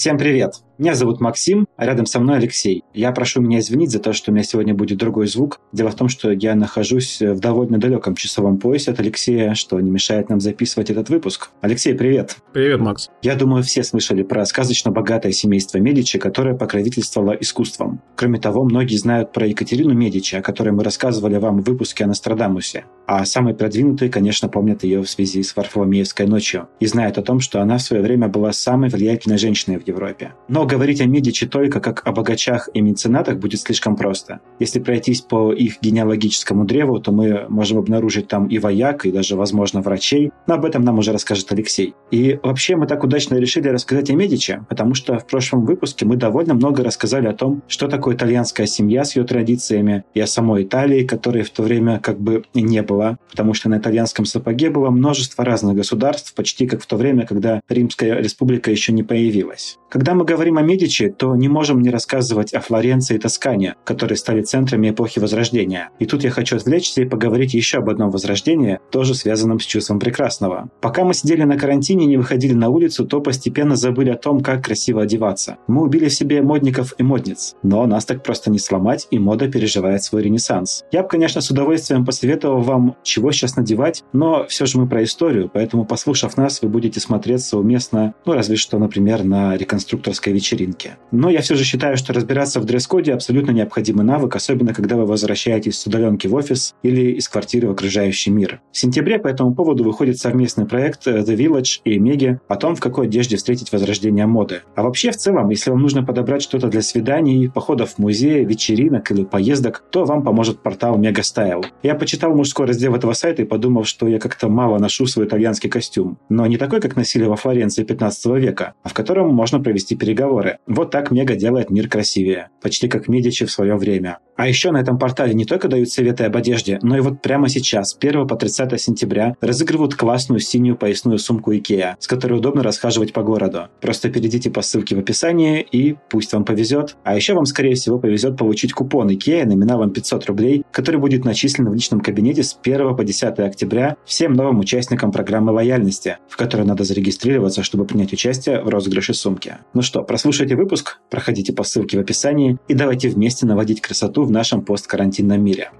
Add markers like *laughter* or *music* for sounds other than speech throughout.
Всем привет! Меня зовут Максим, а рядом со мной Алексей. Я прошу меня извинить за то, что у меня сегодня будет другой звук. Дело в том, что я нахожусь в довольно далеком часовом поясе от Алексея, что не мешает нам записывать этот выпуск. Алексей, привет! Привет, Макс! Я думаю, все слышали про сказочно богатое семейство Медичи, которое покровительствовало искусством. Кроме того, многие знают про Екатерину Медичи, о которой мы рассказывали вам в выпуске о Нострадамусе. А самые продвинутые, конечно, помнят ее в связи с Варфоломеевской ночью и знают о том, что она в свое время была самой влиятельной женщиной в Европе. Но говорить о Медичи только как о богачах и меценатах будет слишком просто. Если пройтись по их генеалогическому древу, то мы можем обнаружить там и вояк, и даже, возможно, врачей. Но об этом нам уже расскажет Алексей. И вообще мы так удачно решили рассказать о Медичи, потому что в прошлом выпуске мы довольно много рассказали о том, что такое итальянская семья с ее традициями, и о самой Италии, которой в то время как бы не было, потому что на итальянском сапоге было множество разных государств, почти как в то время, когда Римская республика еще не появилась. Когда мы говорим о Медичи, то не можем не рассказывать о Флоренции и Тоскане, которые стали центрами эпохи Возрождения. И тут я хочу отвлечься и поговорить еще об одном Возрождении, тоже связанном с чувством прекрасного. Пока мы сидели на карантине и не выходили на улицу, то постепенно забыли о том, как красиво одеваться. Мы убили в себе модников и модниц, но нас так просто не сломать, и мода переживает свой ренессанс. Я бы, конечно, с удовольствием посоветовал вам, чего сейчас надевать, но все же мы про историю, поэтому, послушав нас, вы будете смотреться уместно, ну, разве что, например, на реконструкцию конструкторской вечеринке. Но я все же считаю, что разбираться в дресс-коде абсолютно необходимый навык, особенно когда вы возвращаетесь с удаленки в офис или из квартиры в окружающий мир. В сентябре по этому поводу выходит совместный проект э, The Village и Меги о том, в какой одежде встретить возрождение моды. А вообще, в целом, если вам нужно подобрать что-то для свиданий, походов в музей, вечеринок или поездок, то вам поможет портал Style. Я почитал мужской раздел этого сайта и подумал, что я как-то мало ношу свой итальянский костюм. Но не такой, как носили во Флоренции 15 века, а в котором можно провести переговоры. Вот так Мега делает мир красивее. Почти как Медичи в свое время. А еще на этом портале не только дают советы об одежде, но и вот прямо сейчас, 1 по 30 сентября, разыгрывают классную синюю поясную сумку Ikea, с которой удобно расхаживать по городу. Просто перейдите по ссылке в описании и пусть вам повезет. А еще вам, скорее всего, повезет получить купон Ikea номиналом 500 рублей, который будет начислен в личном кабинете с 1 по 10 октября всем новым участникам программы лояльности, в которой надо зарегистрироваться, чтобы принять участие в розыгрыше сумки. Ну что, прослушайте выпуск, проходите по ссылке в описании и давайте вместе наводить красоту в нашем посткарантинном мире.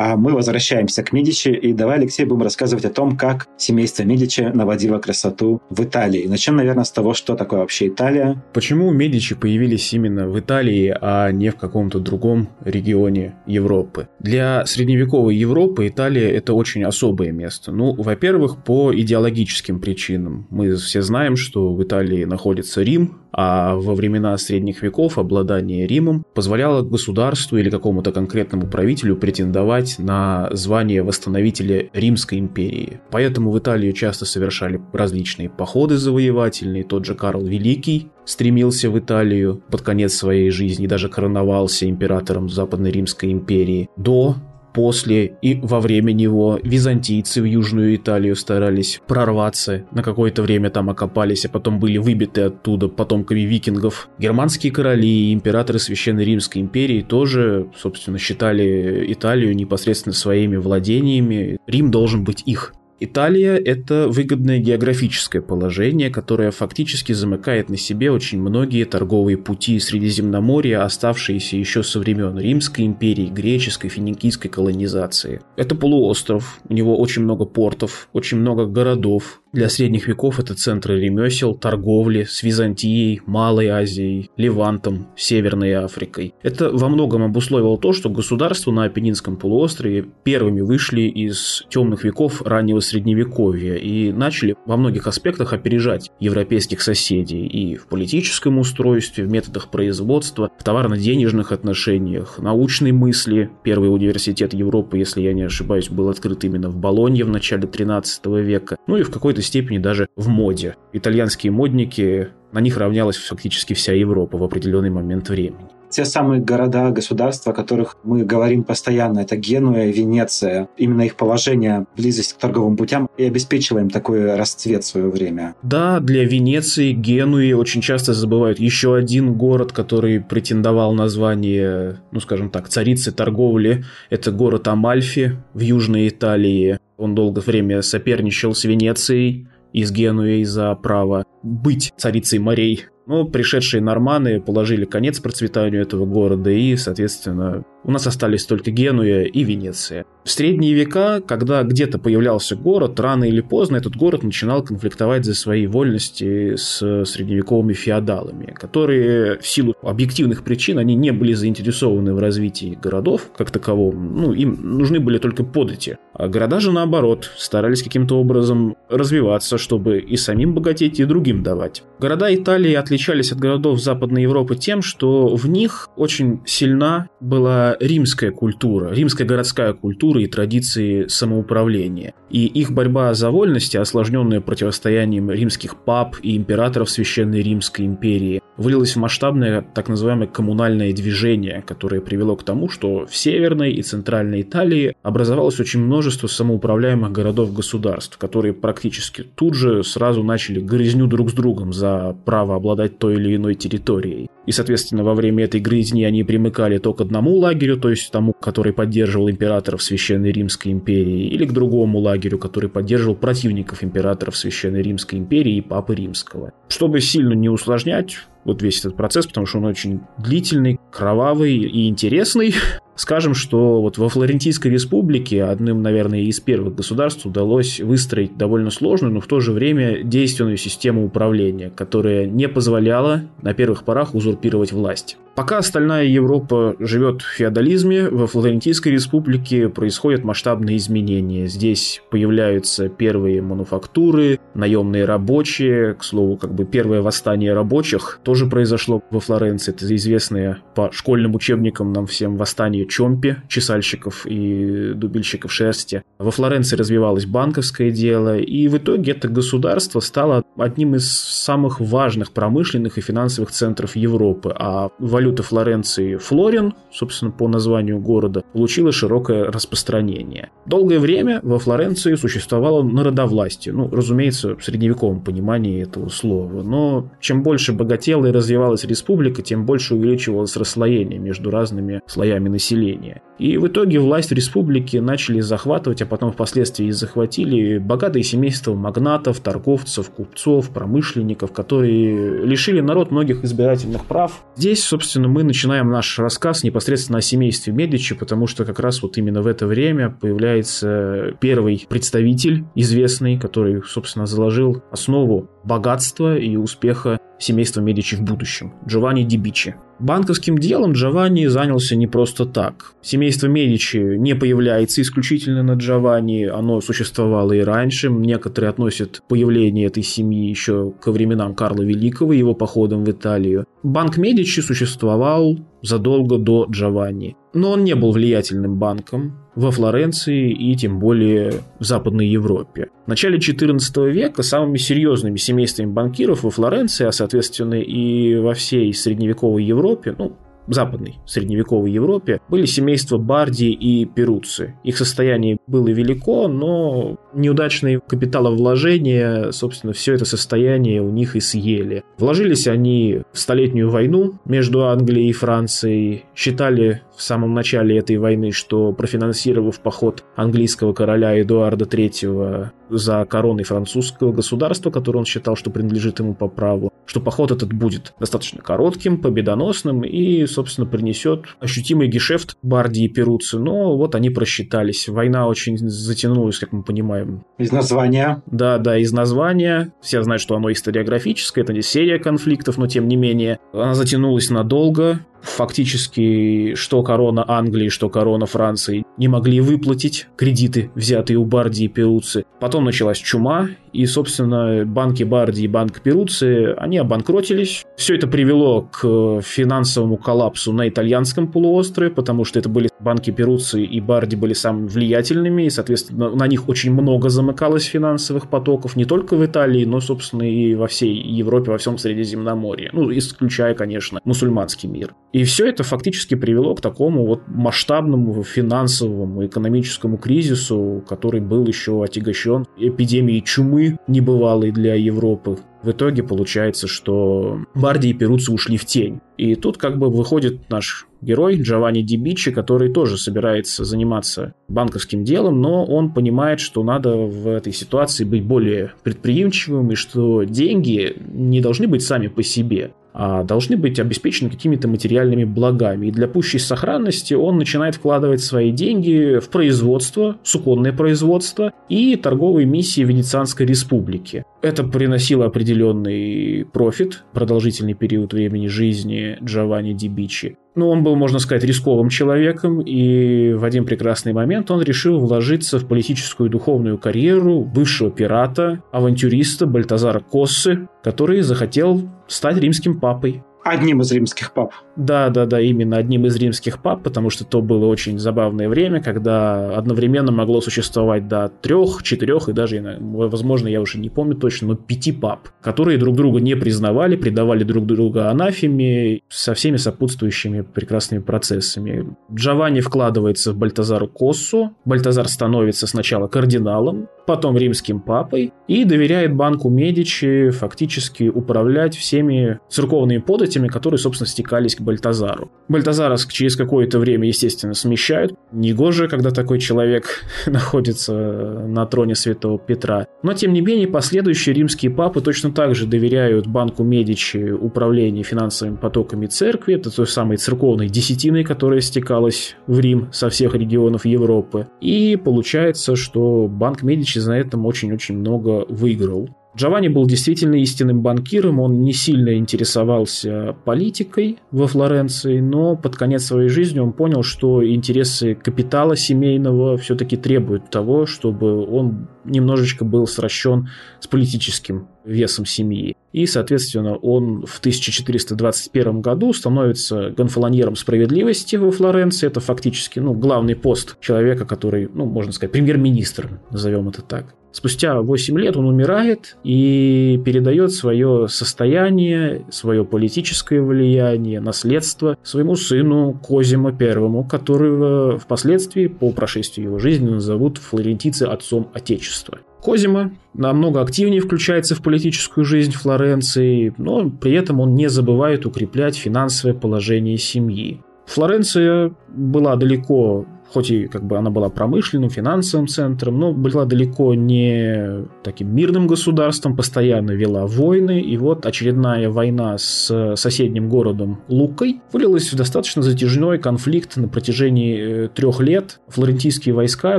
А мы возвращаемся к Медичи, и давай, Алексей, будем рассказывать о том, как семейство Медичи наводило красоту в Италии. Начнем, наверное, с того, что такое вообще Италия. Почему Медичи появились именно в Италии, а не в каком-то другом регионе Европы? Для средневековой Европы Италия – это очень особое место. Ну, во-первых, по идеологическим причинам. Мы все знаем, что в Италии находится Рим, а во времена средних веков обладание Римом позволяло государству или какому-то конкретному правителю претендовать на звание восстановителя Римской империи. Поэтому в Италию часто совершали различные походы завоевательные. Тот же Карл Великий стремился в Италию под конец своей жизни, даже короновался императором Западной Римской империи. До после и во время него византийцы в Южную Италию старались прорваться, на какое-то время там окопались, а потом были выбиты оттуда потомками викингов. Германские короли и императоры Священной Римской империи тоже, собственно, считали Италию непосредственно своими владениями. Рим должен быть их. Италия – это выгодное географическое положение, которое фактически замыкает на себе очень многие торговые пути Средиземноморья, оставшиеся еще со времен Римской империи, греческой, финикийской колонизации. Это полуостров, у него очень много портов, очень много городов, для средних веков это центры ремесел, торговли с Византией, Малой Азией, Левантом, Северной Африкой. Это во многом обусловило то, что государства на Апеннинском полуострове первыми вышли из темных веков раннего Средневековья и начали во многих аспектах опережать европейских соседей и в политическом устройстве, в методах производства, в товарно-денежных отношениях, научной мысли. Первый университет Европы, если я не ошибаюсь, был открыт именно в Болонье в начале 13 века. Ну и в какой-то степени даже в моде. Итальянские модники, на них равнялась фактически вся Европа в определенный момент времени. Те самые города, государства, о которых мы говорим постоянно, это Генуя, Венеция. Именно их положение, близость к торговым путям и обеспечила им такой расцвет в свое время. Да, для Венеции, Генуи очень часто забывают еще один город, который претендовал на звание, ну скажем так, царицы торговли. Это город Амальфи в Южной Италии. Он долгое время соперничал с Венецией, из Генуи за право быть царицей морей. Но пришедшие норманы положили конец процветанию этого города, и, соответственно, у нас остались только Генуя и Венеция. В средние века, когда где-то появлялся город, рано или поздно этот город начинал конфликтовать за свои вольности с средневековыми феодалами, которые в силу объективных причин они не были заинтересованы в развитии городов как таковом, ну, им нужны были только подати. А города же, наоборот, старались каким-то образом развиваться, чтобы и самим богатеть, и другим давать. Города Италии отличались от городов Западной Европы тем, что в них очень сильна была римская культура, римская городская культура и традиции самоуправления. И их борьба за вольности, осложненная противостоянием римских пап и императоров Священной Римской империи, вылилась в масштабное так называемое коммунальное движение, которое привело к тому, что в Северной и Центральной Италии образовалось очень множество самоуправляемых городов-государств, которые практически тут же сразу начали грызню друг с другом за право обладать той или иной территорией. И, соответственно, во время этой грызни они примыкали то к одному лагерю, то есть тому, который поддерживал императоров Священной Римской империи, или к другому лагерю, который поддерживал противников императоров Священной Римской империи и Папы Римского. Чтобы сильно не усложнять, вот весь этот процесс, потому что он очень длительный, кровавый и интересный. *laughs* Скажем, что вот во Флорентийской республике одним, наверное, из первых государств удалось выстроить довольно сложную, но в то же время действенную систему управления, которая не позволяла на первых порах узурпировать власть. Пока остальная Европа живет в феодализме, во Флорентийской республике происходят масштабные изменения. Здесь появляются первые мануфактуры, наемные рабочие. К слову, как бы первое восстание рабочих тоже произошло во Флоренции. Это известное по школьным учебникам нам всем восстание Чомпи, чесальщиков и дубильщиков шерсти. Во Флоренции развивалось банковское дело, и в итоге это государство стало одним из самых важных промышленных и финансовых центров Европы, а валюта валюта Флоренции флорин, собственно, по названию города, получила широкое распространение. Долгое время во Флоренции существовало народовластие, ну, разумеется, в средневековом понимании этого слова, но чем больше богатела и развивалась республика, тем больше увеличивалось расслоение между разными слоями населения. И в итоге власть республики начали захватывать, а потом впоследствии и захватили богатые семейства магнатов, торговцев, купцов, промышленников, которые лишили народ многих избирательных прав. Здесь, собственно, мы начинаем наш рассказ непосредственно о семействе Медичи, потому что как раз вот именно в это время появляется первый представитель известный, который, собственно, заложил основу богатства и успеха семейства Медичи в будущем. Джованни Дибичи. Банковским делом Джованни занялся не просто так. Семейство Медичи не появляется исключительно на Джованни, оно существовало и раньше. Некоторые относят появление этой семьи еще ко временам Карла Великого и его походом в Италию. Банк Медичи существовал задолго до Джованни. Но он не был влиятельным банком во Флоренции и тем более в Западной Европе. В начале XIV века самыми серьезными семействами банкиров во Флоренции, а соответственно и во всей средневековой Европе, ну, западной средневековой Европе были семейства Барди и Перуци. Их состояние было велико, но неудачные капиталовложения, собственно, все это состояние у них и съели. Вложились они в Столетнюю войну между Англией и Францией, считали в самом начале этой войны, что профинансировав поход английского короля Эдуарда III за короной французского государства, которое он считал, что принадлежит ему по праву, что поход этот будет достаточно коротким, победоносным и, собственно, принесет ощутимый гешефт Барди и Перуци. Но вот они просчитались. Война очень затянулась, как мы понимаем. Из названия. Да, да, из названия. Все знают, что оно историографическое, это не серия конфликтов, но тем не менее. Она затянулась надолго, фактически что корона Англии, что корона Франции не могли выплатить кредиты, взятые у Барди и Перуци. Потом началась чума, и, собственно, банки Барди и банк Перуци, они обанкротились. Все это привело к финансовому коллапсу на итальянском полуострове, потому что это были банки Перуци и Барди были самыми влиятельными, и, соответственно, на них очень много замыкалось финансовых потоков, не только в Италии, но, собственно, и во всей Европе, во всем Средиземноморье. Ну, исключая, конечно, мусульманский мир. И все это фактически привело к такому вот масштабному финансовому, экономическому кризису, который был еще отягощен эпидемией чумы зимы, небывалой для Европы. В итоге получается, что Барди и Перуцци ушли в тень. И тут как бы выходит наш герой Джованни Дибичи, который тоже собирается заниматься банковским делом, но он понимает, что надо в этой ситуации быть более предприимчивым и что деньги не должны быть сами по себе должны быть обеспечены какими-то материальными благами. И для пущей сохранности он начинает вкладывать свои деньги в производство, суконное производство и торговые миссии Венецианской республики. Это приносило определенный профит, продолжительный период времени жизни Джованни Дибичи. Но он был, можно сказать, рисковым человеком, и в один прекрасный момент он решил вложиться в политическую и духовную карьеру бывшего пирата, авантюриста Бальтазара Коссы, который захотел стать римским папой. Одним из римских пап. Да, да, да, именно одним из римских пап, потому что то было очень забавное время, когда одновременно могло существовать до трех, четырех и даже, возможно, я уже не помню точно, но пяти пап, которые друг друга не признавали, предавали друг друга анафеме со всеми сопутствующими прекрасными процессами. Джованни вкладывается в Бальтазару Коссу, Бальтазар становится сначала кардиналом, потом римским папой и доверяет банку Медичи фактически управлять всеми церковными податями, которые, собственно, стекались к Бальтазару. Бальтазара через какое-то время, естественно, смещают. Негоже, когда такой человек *laughs* находится на троне святого Петра. Но, тем не менее, последующие римские папы точно так же доверяют банку Медичи управление финансовыми потоками церкви, это той самой церковной десятиной, которая стекалась в Рим со всех регионов Европы. И получается, что банк Медичи на этом очень-очень много выиграл. Джованни был действительно истинным банкиром, он не сильно интересовался политикой во Флоренции, но под конец своей жизни он понял, что интересы капитала семейного все-таки требуют того, чтобы он немножечко был сращен с политическим весом семьи. И, соответственно, он в 1421 году становится гонфолоньером справедливости во Флоренции. Это фактически ну, главный пост человека, который, ну, можно сказать, премьер-министр, назовем это так. Спустя 8 лет он умирает и передает свое состояние, свое политическое влияние, наследство своему сыну Козимо I, которого впоследствии, по прошествии его жизни, назовут флорентийцы отцом Отечества. Козимо намного активнее включается в политическую жизнь Флоренции, но при этом он не забывает укреплять финансовое положение семьи. Флоренция была далеко хоть и как бы она была промышленным, финансовым центром, но была далеко не таким мирным государством, постоянно вела войны, и вот очередная война с соседним городом Лукой вылилась в достаточно затяжной конфликт на протяжении э, трех лет. Флорентийские войска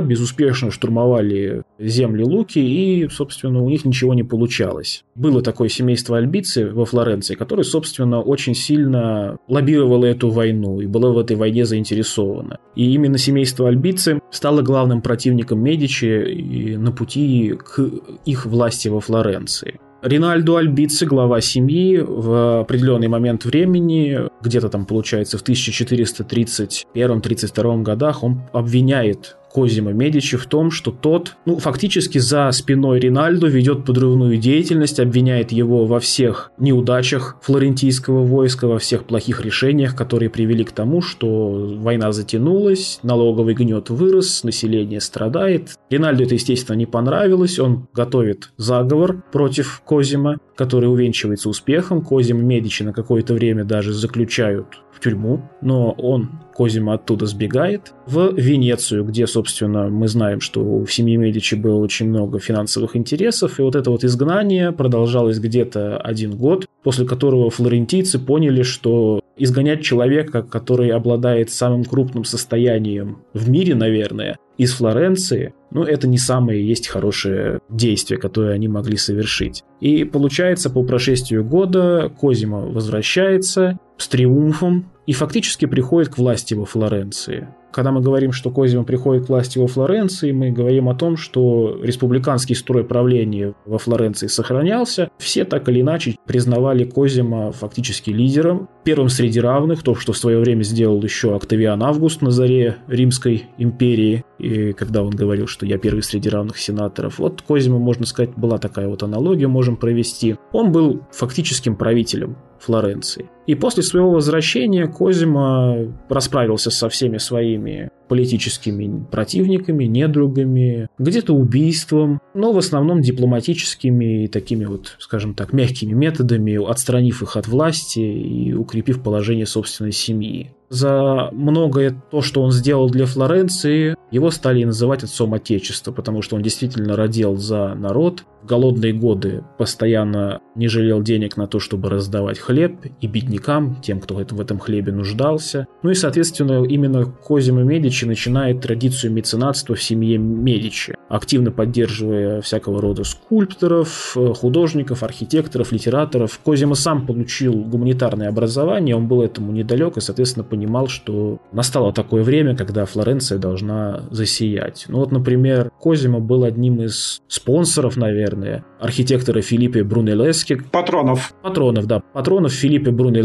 безуспешно штурмовали земли Луки, и, собственно, у них ничего не получалось. Было такое семейство Альбицы во Флоренции, которое, собственно, очень сильно лоббировало эту войну и было в этой войне заинтересовано. И именно семейство Альбицы стало главным противником Медичи на пути к их власти во Флоренции. Ринальдо Альбици, глава семьи, в определенный момент времени, где-то там получается в 1431-32 годах, он обвиняет Козима Медичи в том, что тот, ну, фактически за спиной Ринальдо ведет подрывную деятельность, обвиняет его во всех неудачах флорентийского войска, во всех плохих решениях, которые привели к тому, что война затянулась, налоговый гнет вырос, население страдает. Ринальдо это, естественно, не понравилось, он готовит заговор против Козима, который увенчивается успехом. Козима Медичи на какое-то время даже заключают в тюрьму, но он Козима оттуда сбегает в Венецию, где, собственно, мы знаем, что в семье Медичи было очень много финансовых интересов, и вот это вот изгнание продолжалось где-то один год, после которого флорентийцы поняли, что изгонять человека, который обладает самым крупным состоянием в мире, наверное, из Флоренции, ну, это не самое есть хорошее действие, которое они могли совершить. И получается, по прошествию года Козима возвращается с триумфом и фактически приходит к власти во Флоренции. Когда мы говорим, что Козимо приходит к власти во Флоренции, мы говорим о том, что республиканский строй правления во Флоренции сохранялся. Все так или иначе признавали Козимо фактически лидером, первым среди равных, то, что в свое время сделал еще Октавиан Август на заре Римской империи, и когда он говорил, что я первый среди равных сенаторов. Вот Козимо, можно сказать, была такая вот аналогия, можем провести. Он был фактическим правителем Флоренции. И после своего возвращения Козима расправился со всеми своими политическими противниками, недругами, где-то убийством, но в основном дипломатическими и такими вот, скажем так, мягкими методами, отстранив их от власти и укрепив положение собственной семьи. За многое то, что он сделал для Флоренции, его стали называть отцом Отечества, потому что он действительно родил за народ. В голодные годы постоянно не жалел денег на то, чтобы раздавать хлеб и беднякам, тем, кто в этом хлебе нуждался. Ну и, соответственно, именно Козимо Медичи начинает традицию меценатства в семье Медичи, активно поддерживая всякого рода скульпторов, художников, архитекторов, литераторов. Козимо сам получил гуманитарное образование, он был этому недалек и, соответственно, понимал, что настало такое время, когда Флоренция должна засиять. Ну вот, например, Козимо был одним из спонсоров, наверное, архитектора Филиппе Брунеллески. Патронов. Патронов, да. Патронов Филиппе Брунеллески,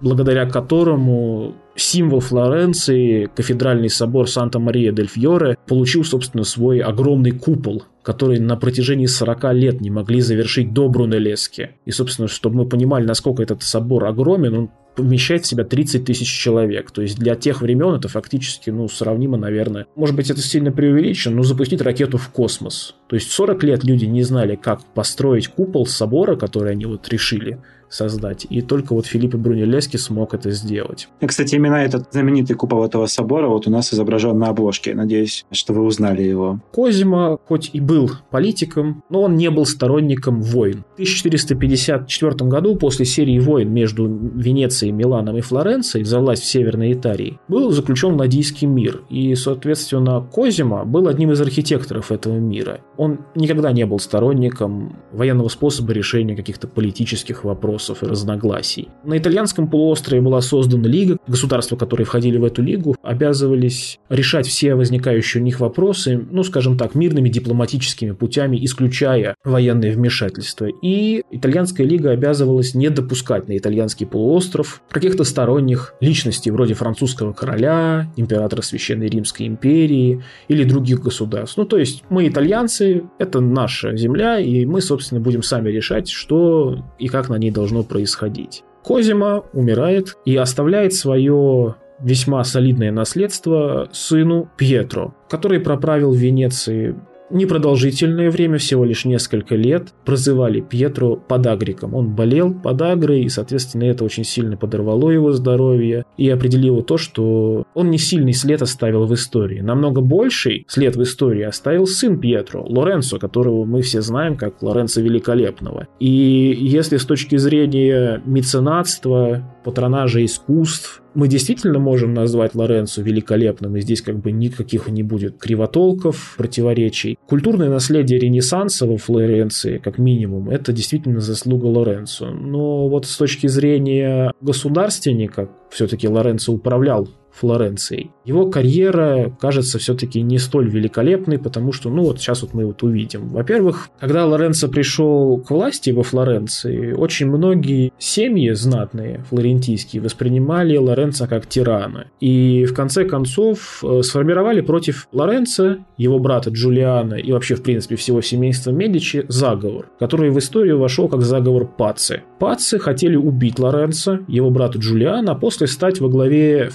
благодаря которому символ Флоренции, кафедральный собор Санта-Мария-дель-Фьоре, получил, собственно, свой огромный купол, который на протяжении 40 лет не могли завершить до Брунеллески. И, собственно, чтобы мы понимали, насколько этот собор огромен, он помещает в себя 30 тысяч человек. То есть для тех времен это фактически, ну, сравнимо, наверное. Может быть, это сильно преувеличено, но запустить ракету в космос. То есть 40 лет люди не знали, как построить купол собора, который они вот решили создать. И только вот Филиппе Брунеллески смог это сделать. И, кстати, именно этот знаменитый купол этого собора вот у нас изображен на обложке. Надеюсь, что вы узнали его. Козима хоть и был политиком, но он не был сторонником войн. В 1454 году, после серии войн между Венецией, Миланом и Флоренцией за власть в Северной Италии, был заключен Ладийский мир. И, соответственно, Козима был одним из архитекторов этого мира. Он никогда не был сторонником военного способа решения каких-то политических вопросов вопросов и разногласий. На итальянском полуострове была создана лига. Государства, которые входили в эту лигу, обязывались решать все возникающие у них вопросы, ну, скажем так, мирными дипломатическими путями, исключая военные вмешательства. И итальянская лига обязывалась не допускать на итальянский полуостров каких-то сторонних личностей, вроде французского короля, императора Священной Римской империи или других государств. Ну, то есть мы итальянцы, это наша земля, и мы, собственно, будем сами решать, что и как на ней должно должно происходить. Козима умирает и оставляет свое весьма солидное наследство сыну Пьетро, который проправил в Венеции непродолжительное время, всего лишь несколько лет, прозывали Пьетро подагриком. Он болел подагрой, и, соответственно, это очень сильно подорвало его здоровье и определило то, что он не сильный след оставил в истории. Намного больший след в истории оставил сын Пьетро, Лоренцо, которого мы все знаем как Лоренцо Великолепного. И если с точки зрения меценатства, патронажа искусств, мы действительно можем назвать Лоренцо великолепным, и здесь как бы никаких не будет кривотолков, противоречий. Культурное наследие Ренессанса во Флоренции, как минимум, это действительно заслуга Лоренцо. Но вот с точки зрения государственника, все-таки Лоренцо управлял Флоренцией. Его карьера кажется все-таки не столь великолепной, потому что, ну вот сейчас вот мы вот увидим. Во-первых, когда Лоренцо пришел к власти во Флоренции, очень многие семьи знатные флорентийские воспринимали Лоренцо как тирана. И в конце концов э, сформировали против Лоренцо, его брата Джулиана и вообще, в принципе, всего семейства Медичи заговор, который в историю вошел как заговор Паци. Паци хотели убить Лоренцо, его брата Джулиана, а после стать во главе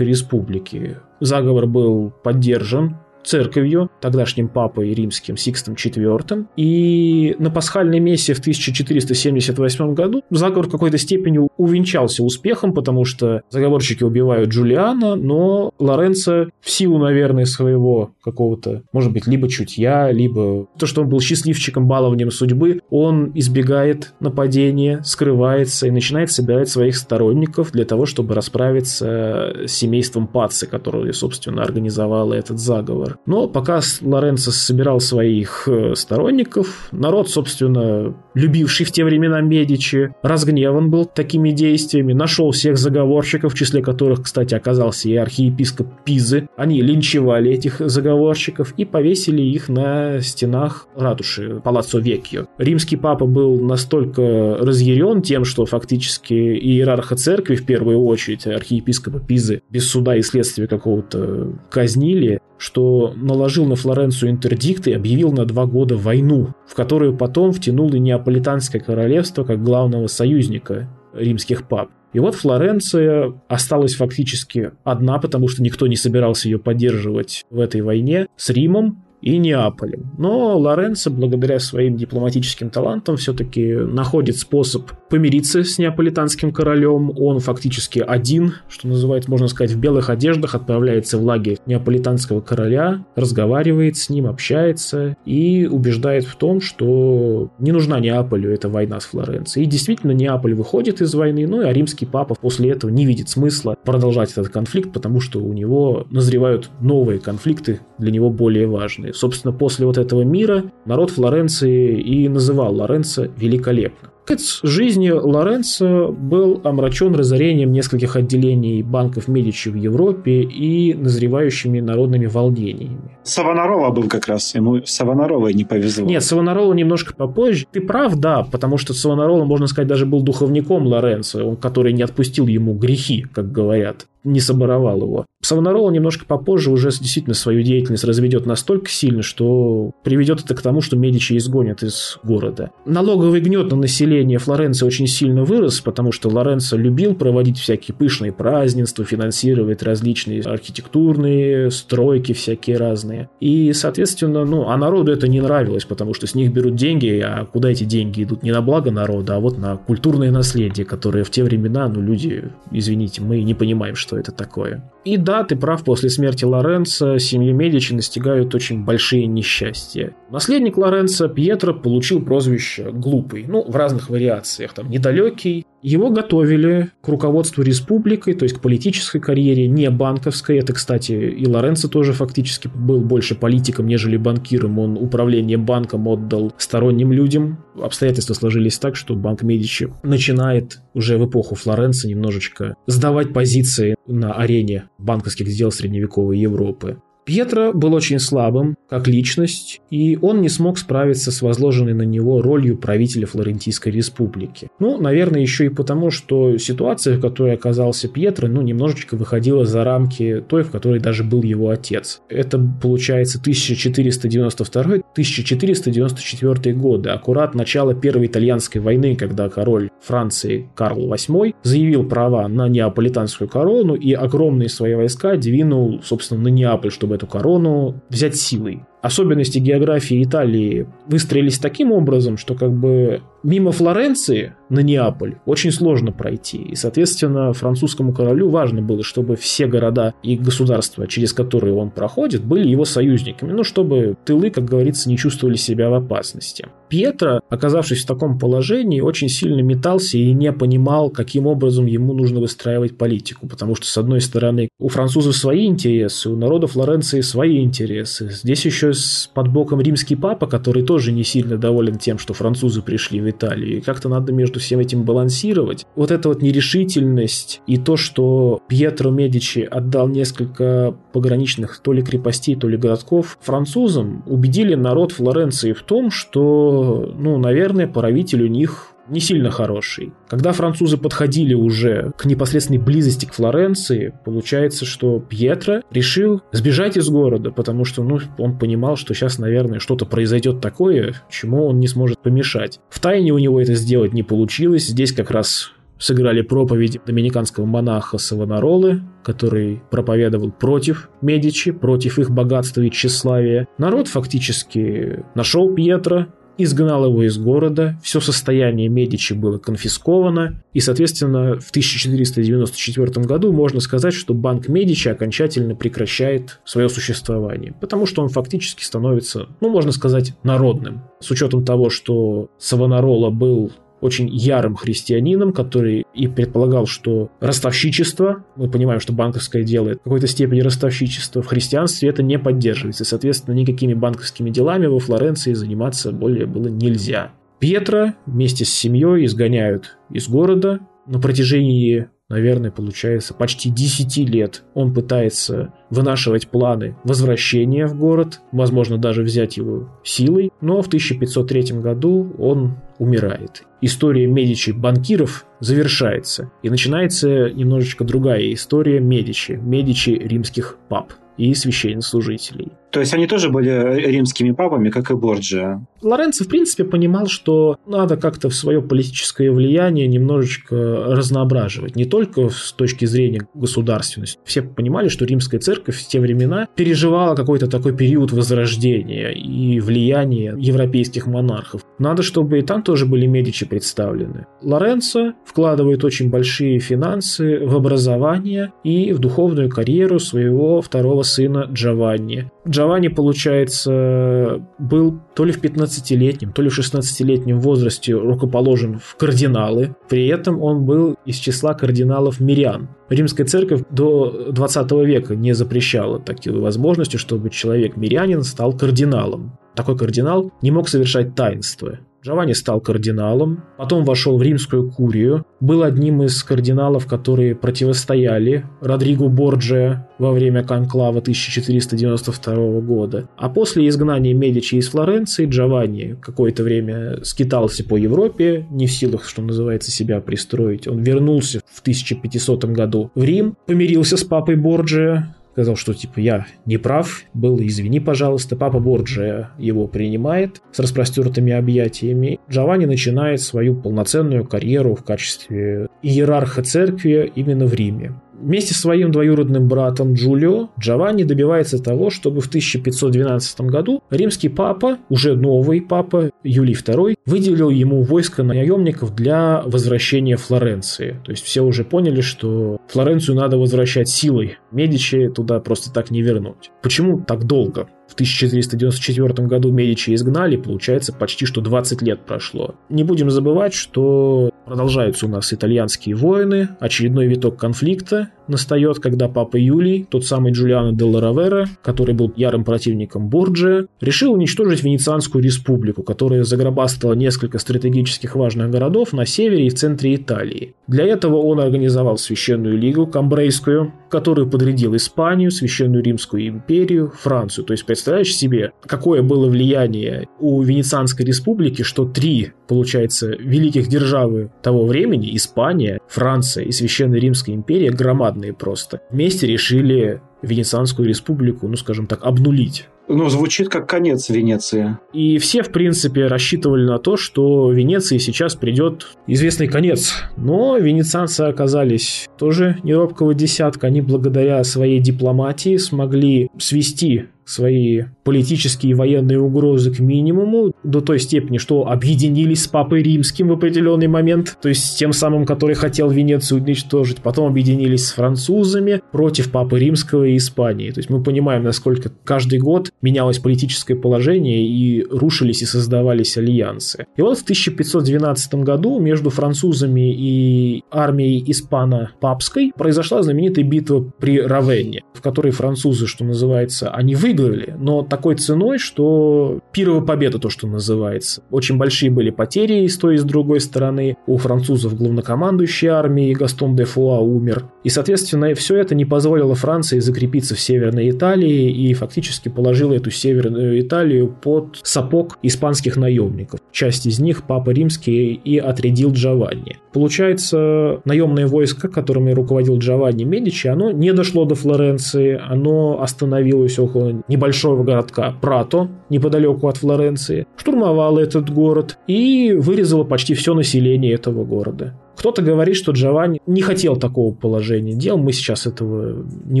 флорентийской республики. Заговор был поддержан церковью, тогдашним папой римским Сикстом IV. И на пасхальной мессе в 1478 году заговор в какой-то степени увенчался успехом, потому что заговорщики убивают Джулиана, но Лоренцо в силу, наверное, своего какого-то, может быть, либо чутья, либо то, что он был счастливчиком, баловнем судьбы, он избегает нападения, скрывается и начинает собирать своих сторонников для того, чтобы расправиться с семейством Паци, которое, собственно, организовало этот заговор выбор. Но пока Лоренцо собирал своих э, сторонников, народ, собственно, любивший в те времена Медичи, разгневан был такими действиями, нашел всех заговорщиков, в числе которых, кстати, оказался и архиепископ Пизы. Они линчевали этих заговорщиков и повесили их на стенах ратуши Палаццо Векьо. Римский папа был настолько разъярен тем, что фактически иерарха церкви, в первую очередь архиепископа Пизы, без суда и следствия какого-то казнили, что наложил на Флоренцию интердикт и объявил на два года войну, в которую потом втянул и Неаполитанское королевство как главного союзника римских пап. И вот Флоренция осталась фактически одна, потому что никто не собирался ее поддерживать в этой войне, с Римом, и Неаполем. Но Лоренцо, благодаря своим дипломатическим талантам, все-таки находит способ помириться с неаполитанским королем. Он фактически один, что называется, можно сказать, в белых одеждах отправляется в лагерь неаполитанского короля, разговаривает с ним, общается и убеждает в том, что не нужна Неаполю эта война с Флоренцией. И действительно, Неаполь выходит из войны, ну а римский папа после этого не видит смысла продолжать этот конфликт, потому что у него назревают новые конфликты, для него более важные. Собственно, после вот этого мира народ Флоренции и называл Лоренцо великолепно. Конец жизни Лоренцо был омрачен разорением нескольких отделений банков Медичи в Европе и назревающими народными волнениями. Савонарова был как раз, ему Савонарова не повезло. Нет, Савонарола немножко попозже. Ты прав, да, потому что Савонарола, можно сказать, даже был духовником Лоренцо, который не отпустил ему грехи, как говорят не соборовал его. Савонарола немножко попозже уже действительно свою деятельность разведет настолько сильно, что приведет это к тому, что Медичи изгонят из города. Налоговый гнет на население Флоренции очень сильно вырос, потому что Лоренцо любил проводить всякие пышные празднества, финансировать различные архитектурные стройки всякие разные. И, соответственно, ну, а народу это не нравилось, потому что с них берут деньги, а куда эти деньги идут? Не на благо народа, а вот на культурное наследие, которое в те времена, ну, люди, извините, мы не понимаем, что что это такое. И да, ты прав, после смерти Лоренца семьи Медичи настигают очень большие несчастья. Наследник Лоренца Пьетро получил прозвище «глупый», ну, в разных вариациях, там, «недалекий». Его готовили к руководству республикой, то есть к политической карьере, не банковской. Это, кстати, и Лоренцо тоже фактически был больше политиком, нежели банкиром. Он управление банком отдал сторонним людям. Обстоятельства сложились так, что банк Медичи начинает уже в эпоху Флоренции немножечко сдавать позиции на арене банковских дел средневековой Европы. Пьетро был очень слабым, как личность, и он не смог справиться с возложенной на него ролью правителя Флорентийской республики. Ну, наверное, еще и потому, что ситуация, в которой оказался Пьетро, ну, немножечко выходила за рамки той, в которой даже был его отец. Это, получается, 1492-1494 годы, аккурат начало Первой итальянской войны, когда король Франции Карл VIII заявил права на неаполитанскую корону и огромные свои войска двинул, собственно, на Неаполь, чтобы эту корону взять силой. Особенности географии Италии выстроились таким образом, что как бы мимо Флоренции на Неаполь очень сложно пройти. И, соответственно, французскому королю важно было, чтобы все города и государства, через которые он проходит, были его союзниками. Ну, чтобы тылы, как говорится, не чувствовали себя в опасности. Пьетро, оказавшись в таком положении, очень сильно метался и не понимал, каким образом ему нужно выстраивать политику. Потому что, с одной стороны, у французов свои интересы, у народа Флоренции свои интересы. Здесь еще с под боком римский папа, который тоже не сильно доволен тем, что французы пришли в Италию. И как-то надо между всем этим балансировать. Вот эта вот нерешительность и то, что Пьетро Медичи отдал несколько пограничных то ли крепостей, то ли городков французам, убедили народ Флоренции в том, что, ну, наверное, правитель у них не сильно хороший. Когда французы подходили уже к непосредственной близости к Флоренции, получается, что Пьетро решил сбежать из города, потому что ну, он понимал, что сейчас, наверное, что-то произойдет такое, чему он не сможет помешать. В тайне у него это сделать не получилось. Здесь как раз сыграли проповедь доминиканского монаха Савонаролы, который проповедовал против Медичи, против их богатства и тщеславия. Народ фактически нашел Пьетро, изгнал его из города, все состояние Медичи было конфисковано, и, соответственно, в 1494 году можно сказать, что банк Медичи окончательно прекращает свое существование, потому что он фактически становится, ну, можно сказать, народным. С учетом того, что Савонарола был очень ярым христианином, который и предполагал, что ростовщичество, мы понимаем, что банковское дело в какой-то степени ростовщичество, в христианстве это не поддерживается. Соответственно, никакими банковскими делами во Флоренции заниматься более было нельзя. Пьетро вместе с семьей изгоняют из города. На протяжении наверное, получается, почти 10 лет он пытается вынашивать планы возвращения в город, возможно, даже взять его силой, но в 1503 году он умирает. История Медичи банкиров завершается, и начинается немножечко другая история Медичи, Медичи римских пап и священнослужителей. То есть они тоже были римскими папами, как и Борджиа? Лоренцо, в принципе, понимал, что надо как-то в свое политическое влияние немножечко разноображивать. Не только с точки зрения государственности. Все понимали, что римская церковь в те времена переживала какой-то такой период возрождения и влияния европейских монархов. Надо, чтобы и там тоже были Медичи представлены. Лоренцо вкладывает очень большие финансы в образование и в духовную карьеру своего второго сына Джованни. Джованни, получается, был то ли в 15-летнем, то ли в 16-летнем возрасте рукоположен в кардиналы. При этом он был из числа кардиналов мирян. Римская церковь до 20 века не запрещала такие возможности, чтобы человек-мирянин стал кардиналом. Такой кардинал не мог совершать таинства. Джованни стал кардиналом, потом вошел в римскую курию, был одним из кардиналов, которые противостояли Родригу Борджиа во время конклава 1492 года. А после изгнания Медичи из Флоренции Джованни какое-то время скитался по Европе, не в силах, что называется, себя пристроить. Он вернулся в 1500 году в Рим, помирился с папой Борджиа, сказал, что типа я не прав был, извини, пожалуйста. Папа Борджия его принимает с распростертыми объятиями. Джованни начинает свою полноценную карьеру в качестве иерарха церкви именно в Риме. Вместе с своим двоюродным братом Джулио Джованни добивается того, чтобы в 1512 году римский папа, уже новый папа Юлий II, выделил ему войско наемников для возвращения Флоренции. То есть все уже поняли, что Флоренцию надо возвращать силой. Медичи туда просто так не вернуть. Почему так долго? В 1494 году Медичи изгнали, получается, почти что 20 лет прошло. Не будем забывать, что продолжаются у нас итальянские войны, очередной виток конфликта настает, когда папа Юлий, тот самый Джулиано де Ларавера, который был ярым противником Борджия, решил уничтожить Венецианскую республику, которая загробастала несколько стратегических важных городов на севере и в центре Италии. Для этого он организовал Священную Лигу Камбрейскую, которую подрядил Испанию, Священную Римскую империю, Францию. То есть представляешь себе, какое было влияние у Венецианской республики, что три, получается, великих державы того времени, Испания, Франция и Священная Римская империя, громадные просто, вместе решили Венецианскую республику, ну скажем так, обнулить. Ну, звучит как конец Венеции. И все, в принципе, рассчитывали на то, что Венеции сейчас придет известный конец. Но венецианцы оказались тоже неробкого десятка. Они благодаря своей дипломатии смогли свести свои политические и военные угрозы к минимуму, до той степени, что объединились с Папой Римским в определенный момент, то есть с тем самым, который хотел Венецию уничтожить, потом объединились с французами против Папы Римского и Испании. То есть мы понимаем, насколько каждый год менялось политическое положение и рушились и создавались альянсы. И вот в 1512 году между французами и армией испано-папской произошла знаменитая битва при Равенне, в которой французы, что называется, они выиграли, но такой ценой, что пирова победа, то, что называется. Очень большие были потери и с той, и с другой стороны. У французов главнокомандующий армии Гастон де Фуа умер. И, соответственно, все это не позволило Франции закрепиться в Северной Италии и фактически положило эту Северную Италию под сапог испанских наемников. Часть из них Папа Римский и отрядил Джованни. Получается, наемное войско, которыми руководил Джованни Медичи, оно не дошло до Флоренции, оно остановилось около небольшого городка Прато, неподалеку от Флоренции, штурмовало этот город и вырезало почти все население этого города. Кто-то говорит, что Джованни не хотел такого положения дел, мы сейчас этого не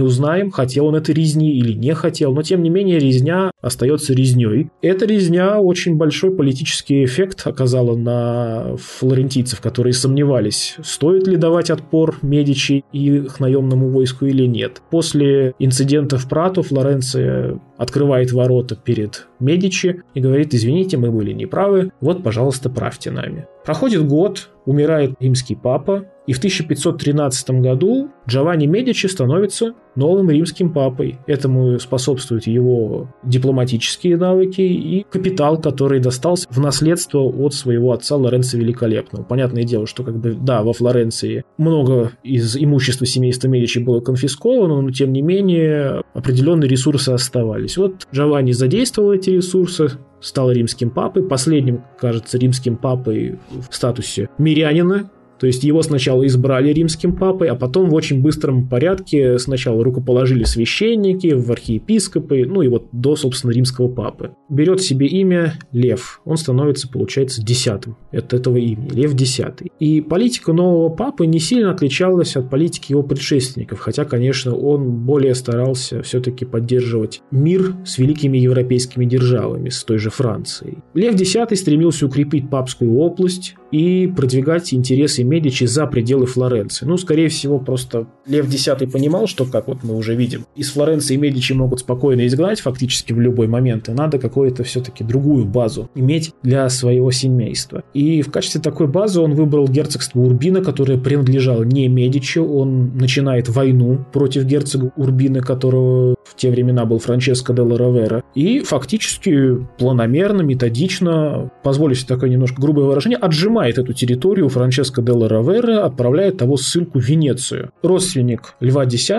узнаем, хотел он этой резни или не хотел, но тем не менее резня остается резней. Эта резня очень большой политический эффект оказала на флорентийцев, которые сомневались, стоит ли давать отпор Медичи и их наемному войску или нет. После инцидента в Прату Флоренция открывает ворота перед Медичи и говорит, извините, мы были неправы, вот, пожалуйста, правьте нами. Проходит год, умирает римский папа, и в 1513 году Джованни Медичи становится новым римским папой. Этому способствуют его дипломатические навыки и капитал, который достался в наследство от своего отца Лоренцо Великолепного. Понятное дело, что как бы, да, во Флоренции много из имущества семейства Медичи было конфисковано, но тем не менее определенные ресурсы оставались. Вот Джованни задействовал эти ресурсы, стал римским папой, последним, кажется, римским папой в статусе мирянина, То есть его сначала избрали римским папой, а потом в очень быстром порядке сначала рукоположили священники, в архиепископы, ну и вот до, собственно, римского папы. Берет себе имя Лев. Он становится, получается, десятым от этого имени. Лев Десятый. И политика нового папы не сильно отличалась от политики его предшественников, хотя, конечно, он более старался все-таки поддерживать мир с великими европейскими державами, с той же Францией. Лев X стремился укрепить папскую область и продвигать интересы Медичи за пределы Флоренции. Ну, скорее всего, просто Лев X понимал, что, как вот мы уже видим, из Флоренции Медичи могут спокойно изгнать фактически в любой момент, и надо какую-то все-таки другую базу иметь для своего семейства. И в качестве такой базы он выбрал герцогство Урбина, которое принадлежало не Медичи. Он начинает войну против герцога Урбина, которого в те времена был Франческо де Равера. И фактически планомерно, методично, позволю себе такое немножко грубое выражение, отжимает эту территорию Франческо де Равера, отправляет того ссылку в Венецию. Родственник Льва X,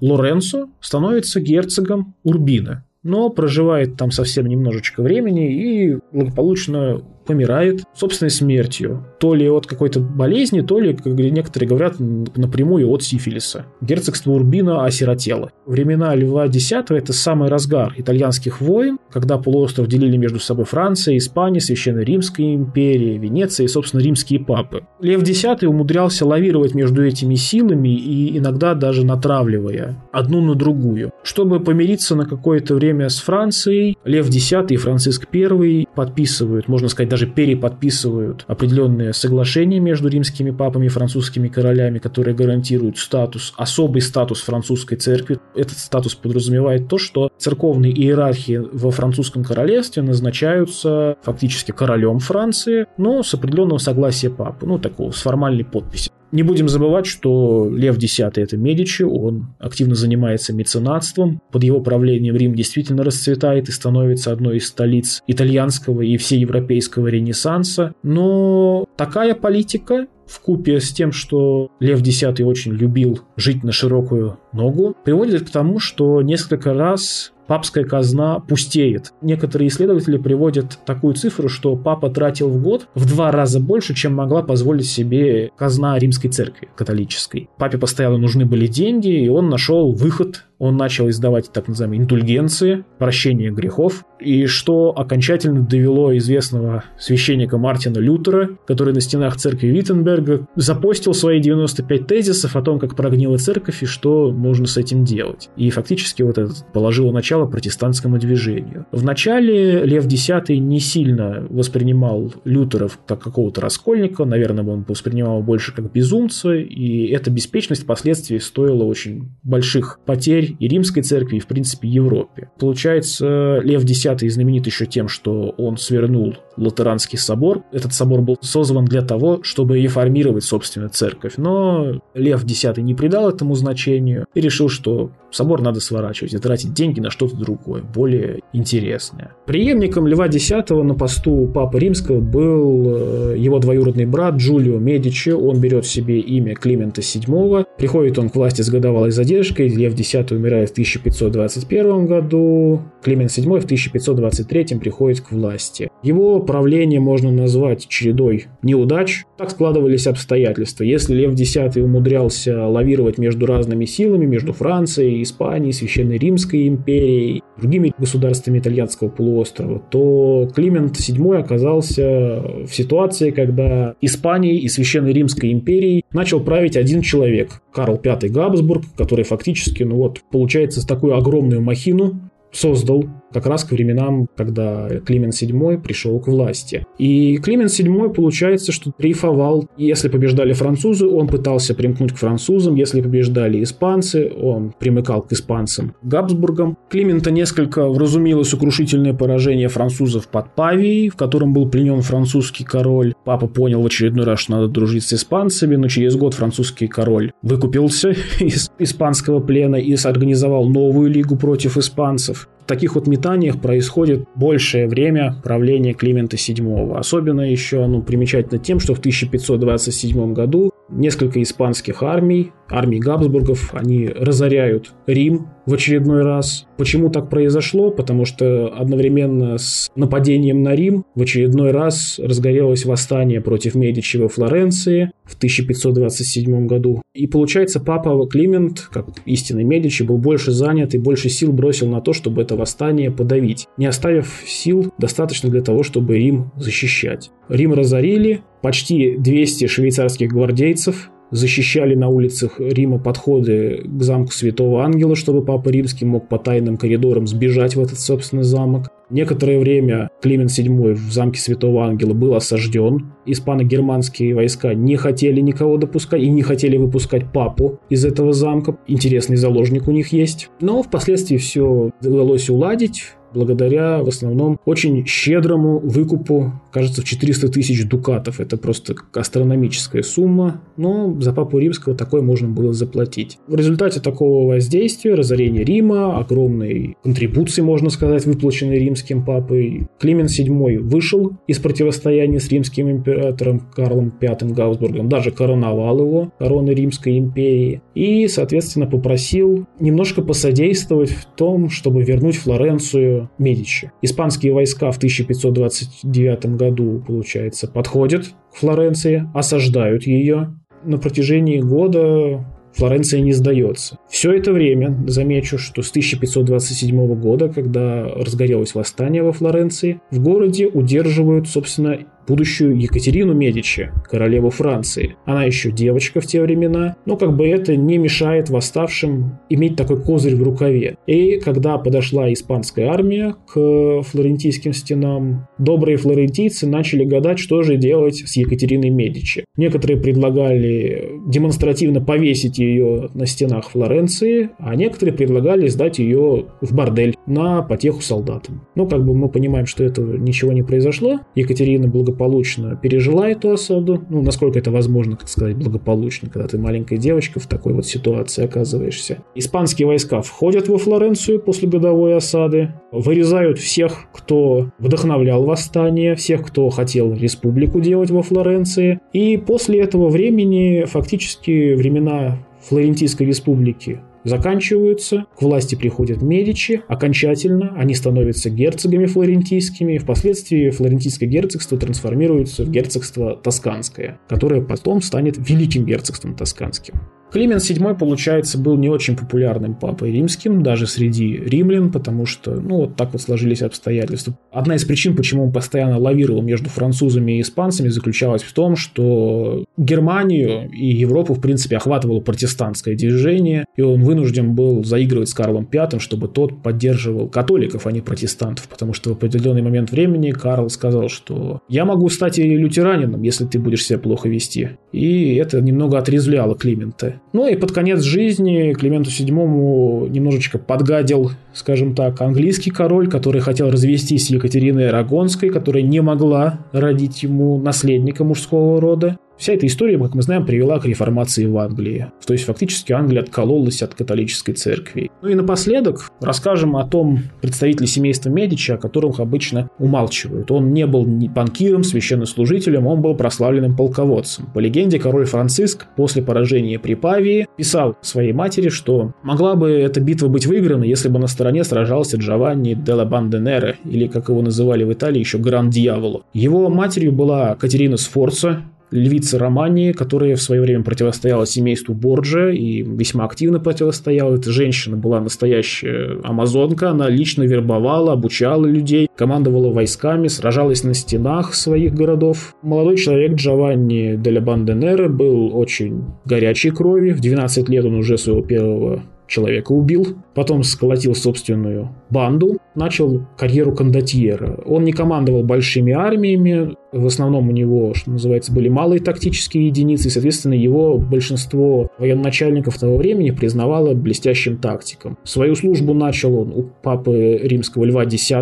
Лоренцо, становится герцогом Урбина но проживает там совсем немножечко времени и благополучно помирает собственной смертью. То ли от какой-то болезни, то ли, как некоторые говорят, напрямую от сифилиса. Герцогство Урбино осиротело. Времена Льва X – это самый разгар итальянских войн, когда полуостров делили между собой Франция, Испания, Священная Римская империя, Венеция и, собственно, римские папы. Лев X умудрялся лавировать между этими силами и иногда даже натравливая одну на другую. Чтобы помириться на какое-то время с Францией, Лев X и Франциск I подписывают, можно сказать, даже переподписывают определенные соглашения между римскими папами и французскими королями, которые гарантируют статус, особый статус французской церкви. Этот статус подразумевает то, что церковные иерархии во французском королевстве назначаются фактически королем Франции, но с определенного согласия папы, ну, такого, с формальной подписью. Не будем забывать, что Лев X – это Медичи, он активно занимается меценатством. Под его правлением Рим действительно расцветает и становится одной из столиц итальянского и всеевропейского ренессанса. Но такая политика в купе с тем, что Лев X очень любил жить на широкую ногу, приводит к тому, что несколько раз папская казна пустеет. Некоторые исследователи приводят такую цифру, что папа тратил в год в два раза больше, чем могла позволить себе казна римской церкви католической. Папе постоянно нужны были деньги, и он нашел выход он начал издавать так называемые индульгенции, прощение грехов, и что окончательно довело известного священника Мартина Лютера, который на стенах церкви Виттенберга запостил свои 95 тезисов о том, как прогнила церковь и что можно с этим делать. И фактически вот это положило начало протестантскому движению. Вначале Лев X не сильно воспринимал Лютеров как какого-то раскольника, наверное, он воспринимал больше как безумца, и эта беспечность впоследствии стоила очень больших потерь и римской церкви, и, в принципе, Европе. Получается, Лев X знаменит еще тем, что он свернул Латеранский собор. Этот собор был созван для того, чтобы реформировать, собственно, церковь. Но Лев X не придал этому значению и решил, что собор надо сворачивать и тратить деньги на что-то другое, более интересное. Преемником Льва X на посту Папы Римского был э, его двоюродный брат Джулио Медичи. Он берет себе имя Климента VII. Приходит он к власти с годовалой задержкой. Лев X умирает в 1521 году. Климент VII в 1523 приходит к власти. Его правление можно назвать чередой неудач. Так складывались обстоятельства. Если Лев X умудрялся лавировать между разными силами, между Францией, Испанией, Священной Римской империей, другими государствами итальянского полуострова, то Климент VII оказался в ситуации, когда Испанией и Священной Римской империей начал править один человек, Карл V Габсбург, который фактически, ну вот, получается, такую огромную махину создал как раз к временам, когда Климент VII пришел к власти. И Климент VII, получается, что дрейфовал. Если побеждали французы, он пытался примкнуть к французам. Если побеждали испанцы, он примыкал к испанцам Габсбургам. Климента несколько вразумило сокрушительное поражение французов под Павией, в котором был пленен французский король. Папа понял в очередной раз, что надо дружить с испанцами, но через год французский король выкупился *laughs* из испанского плена и организовал новую лигу против испанцев таких вот метаниях происходит большее время правления Климента VII. Особенно еще ну, примечательно тем, что в 1527 году несколько испанских армий, армии Габсбургов, они разоряют Рим в очередной раз. Почему так произошло? Потому что одновременно с нападением на Рим в очередной раз разгорелось восстание против Медичи во Флоренции в 1527 году. И получается, папа Климент, как истинный Медичи, был больше занят и больше сил бросил на то, чтобы это восстание подавить, не оставив сил достаточно для того, чтобы Рим защищать. Рим разорили, почти 200 швейцарских гвардейцев защищали на улицах Рима подходы к замку Святого Ангела, чтобы Папа Римский мог по тайным коридорам сбежать в этот, собственно, замок. Некоторое время Климент VII в замке Святого Ангела был осажден. Испано-германские войска не хотели никого допускать и не хотели выпускать папу из этого замка. Интересный заложник у них есть. Но впоследствии все удалось уладить благодаря в основном очень щедрому выкупу, кажется, в 400 тысяч дукатов. Это просто астрономическая сумма, но за Папу Римского такое можно было заплатить. В результате такого воздействия, разорения Рима, огромной контрибуции, можно сказать, выплаченной римским папой, Климент VII вышел из противостояния с римским императором Карлом V Габсбургом, даже короновал его, короны Римской империи, и, соответственно, попросил немножко посодействовать в том, чтобы вернуть Флоренцию Медичи. Испанские войска в 1529 году, получается, подходят к Флоренции, осаждают ее. На протяжении года Флоренция не сдается. Все это время, замечу, что с 1527 года, когда разгорелось восстание во Флоренции, в городе удерживают, собственно, будущую Екатерину Медичи, королеву Франции. Она еще девочка в те времена, но как бы это не мешает восставшим иметь такой козырь в рукаве. И когда подошла испанская армия к флорентийским стенам, добрые флорентийцы начали гадать, что же делать с Екатериной Медичи. Некоторые предлагали демонстративно повесить ее на стенах Флоренции, а некоторые предлагали сдать ее в бордель на потеху солдатам. Но как бы мы понимаем, что этого ничего не произошло. Екатерина благополучно благополучно пережила эту осаду, ну, насколько это возможно, как сказать, благополучно, когда ты маленькая девочка в такой вот ситуации оказываешься. Испанские войска входят во Флоренцию после годовой осады, вырезают всех, кто вдохновлял восстание, всех, кто хотел республику делать во Флоренции, и после этого времени фактически времена Флорентийской республики заканчиваются, к власти приходят Медичи, окончательно они становятся герцогами флорентийскими, впоследствии флорентийское герцогство трансформируется в герцогство Тосканское, которое потом станет великим герцогством Тосканским. Климент VII, получается, был не очень популярным папой римским, даже среди римлян, потому что, ну, вот так вот сложились обстоятельства. Одна из причин, почему он постоянно лавировал между французами и испанцами, заключалась в том, что Германию и Европу, в принципе, охватывало протестантское движение, и он вынужден был заигрывать с Карлом V, чтобы тот поддерживал католиков, а не протестантов, потому что в определенный момент времени Карл сказал, что «я могу стать и лютеранином, если ты будешь себя плохо вести». И это немного отрезвляло Климента. Ну и под конец жизни Клименту VII немножечко подгадил, скажем так, английский король, который хотел развестись с Екатериной Арагонской, которая не могла родить ему наследника мужского рода. Вся эта история, как мы знаем, привела к реформации в Англии. То есть, фактически Англия откололась от католической церкви. Ну и напоследок расскажем о том представителе семейства Медичи, о которых обычно умалчивают. Он не был ни банкиром, священнослужителем, он был прославленным полководцем. По легенде, король Франциск после поражения при Павии писал своей матери, что могла бы эта битва быть выиграна, если бы на стороне сражался Джованни де ла Банденере, или, как его называли в Италии, еще Гранд Дьяволо. Его матерью была Катерина Сфорца, львица Романии, которая в свое время противостояла семейству Борджа и весьма активно противостояла. Эта женщина была настоящая амазонка, она лично вербовала, обучала людей, командовала войсками, сражалась на стенах своих городов. Молодой человек Джованни Деля Банденере был очень горячей крови. В 12 лет он уже своего первого человека убил, потом сколотил собственную банду, начал карьеру кондотьера. Он не командовал большими армиями, в основном у него, что называется, были малые тактические единицы, и, соответственно, его большинство военачальников того времени признавало блестящим тактиком. Свою службу начал он у папы римского Льва X,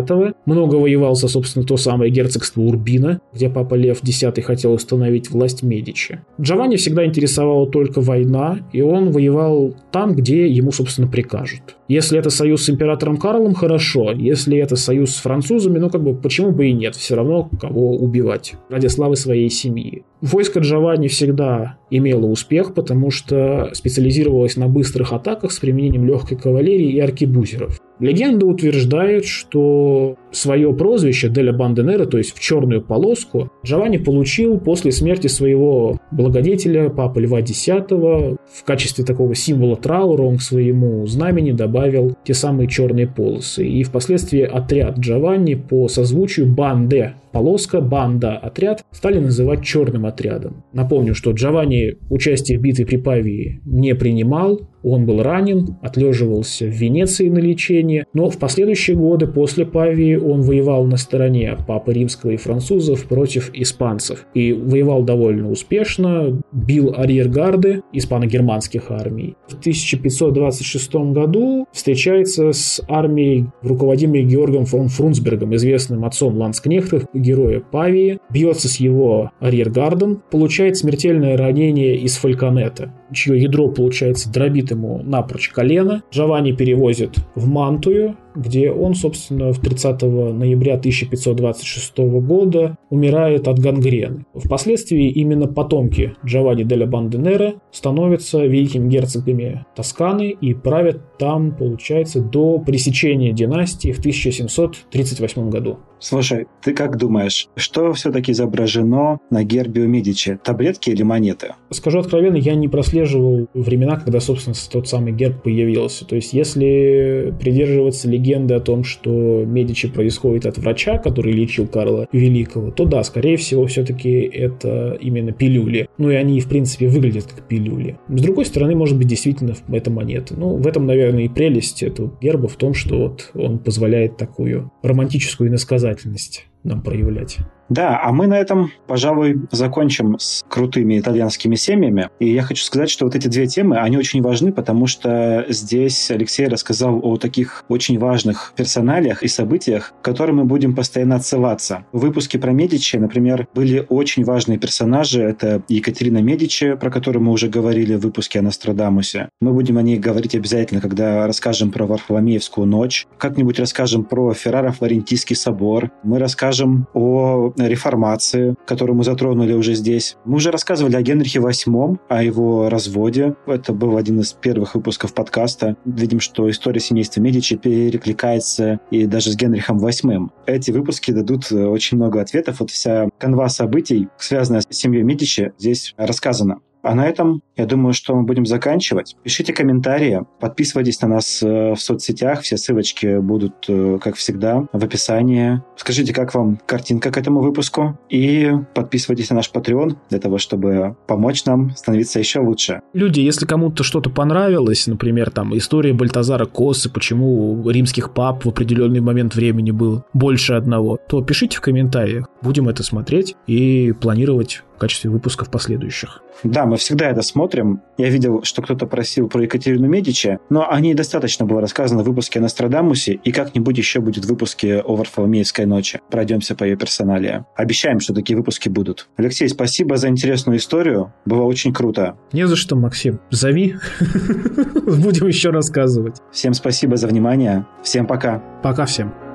много воевал за, собственно, то самое герцогство Урбина, где папа Лев X хотел установить власть Медичи. Джованни всегда интересовала только война, и он воевал там, где ему, собственно, прикажут. Если это союз с императором Карлом, хорошо. Если это союз с французами, ну как бы почему бы и нет, все равно кого убивать ради славы своей семьи. Войско Джованни всегда имело успех, потому что специализировалось на быстрых атаках с применением легкой кавалерии и аркебузеров. Легенда утверждает, что свое прозвище Деля Банденера, то есть в черную полоску, Джованни получил после смерти своего благодетеля, папы Льва X. В качестве такого символа траура он к своему знамени добавил те самые черные полосы. И впоследствии отряд Джованни по созвучию Банде полоска, банда, отряд стали называть черным отрядом. Напомню, что Джованни участие в битве при Павии не принимал, он был ранен, отлеживался в Венеции на лечение, но в последующие годы после Павии он воевал на стороне Папы Римского и французов против испанцев. И воевал довольно успешно, бил арьергарды испано-германских армий. В 1526 году встречается с армией, руководимой Георгом фон Фрунсбергом, известным отцом ланскнехтов, героя Павии, бьется с его арьергардом, получает смертельное ранение из фальконета, чье ядро, получается, дробит ему напрочь колено. Джованни перевозит в Мантую, где он, собственно, в 30 ноября 1526 года умирает от гангрены. Впоследствии именно потомки Джованни де ла Банденера становятся великими герцогами Тосканы и правят там, получается, до пресечения династии в 1738 году. Слушай, ты как думаешь, что все-таки изображено на гербе у Медичи? Таблетки или монеты? Скажу откровенно, я не прослеживал времена, когда, собственно, тот самый герб появился. То есть, если придерживаться легенды о том, что Медичи происходит от врача, который лечил Карла Великого, то да, скорее всего, все-таки это именно пилюли. Ну и они, в принципе, выглядят как пилюли. С другой стороны, может быть, действительно это монеты. Ну, в этом, наверное, и прелесть этого герба в том, что вот он позволяет такую романтическую иносказательность нам проявлять. Да, а мы на этом, пожалуй, закончим с крутыми итальянскими семьями. И я хочу сказать, что вот эти две темы, они очень важны, потому что здесь Алексей рассказал о таких очень важных персоналиях и событиях, к которым мы будем постоянно отсылаться. В выпуске про Медичи, например, были очень важные персонажи. Это Екатерина Медичи, про которую мы уже говорили в выпуске о Нострадамусе. Мы будем о ней говорить обязательно, когда расскажем про Варфоломеевскую ночь. Как-нибудь расскажем про Ферраро-Флорентийский собор. Мы расскажем о реформации, которую мы затронули уже здесь. Мы уже рассказывали о Генрихе VIII, о его разводе. Это был один из первых выпусков подкаста. Видим, что история семейства Медичи перекликается и даже с Генрихом VIII. Эти выпуски дадут очень много ответов. Вот вся канва событий, связанная с семьей Медичи, здесь рассказана. А на этом, я думаю, что мы будем заканчивать. Пишите комментарии, подписывайтесь на нас э, в соцсетях, все ссылочки будут, э, как всегда, в описании. Скажите, как вам картинка к этому выпуску, и подписывайтесь на наш Patreon для того, чтобы помочь нам становиться еще лучше. Люди, если кому-то что-то понравилось, например, там история Бальтазара Косы, почему у римских пап в определенный момент времени был больше одного, то пишите в комментариях. Будем это смотреть и планировать качестве выпусков последующих. Да, мы всегда это смотрим. Я видел, что кто-то просил про Екатерину Медичи, но о ней достаточно было рассказано в выпуске о Нострадамусе, и как-нибудь еще будет в выпуске о Варфоломеевской ночи. Пройдемся по ее персоналии. Обещаем, что такие выпуски будут. Алексей, спасибо за интересную историю. Было очень круто. Не за что, Максим. Зови. *laughs* Будем еще рассказывать. Всем спасибо за внимание. Всем пока. Пока всем.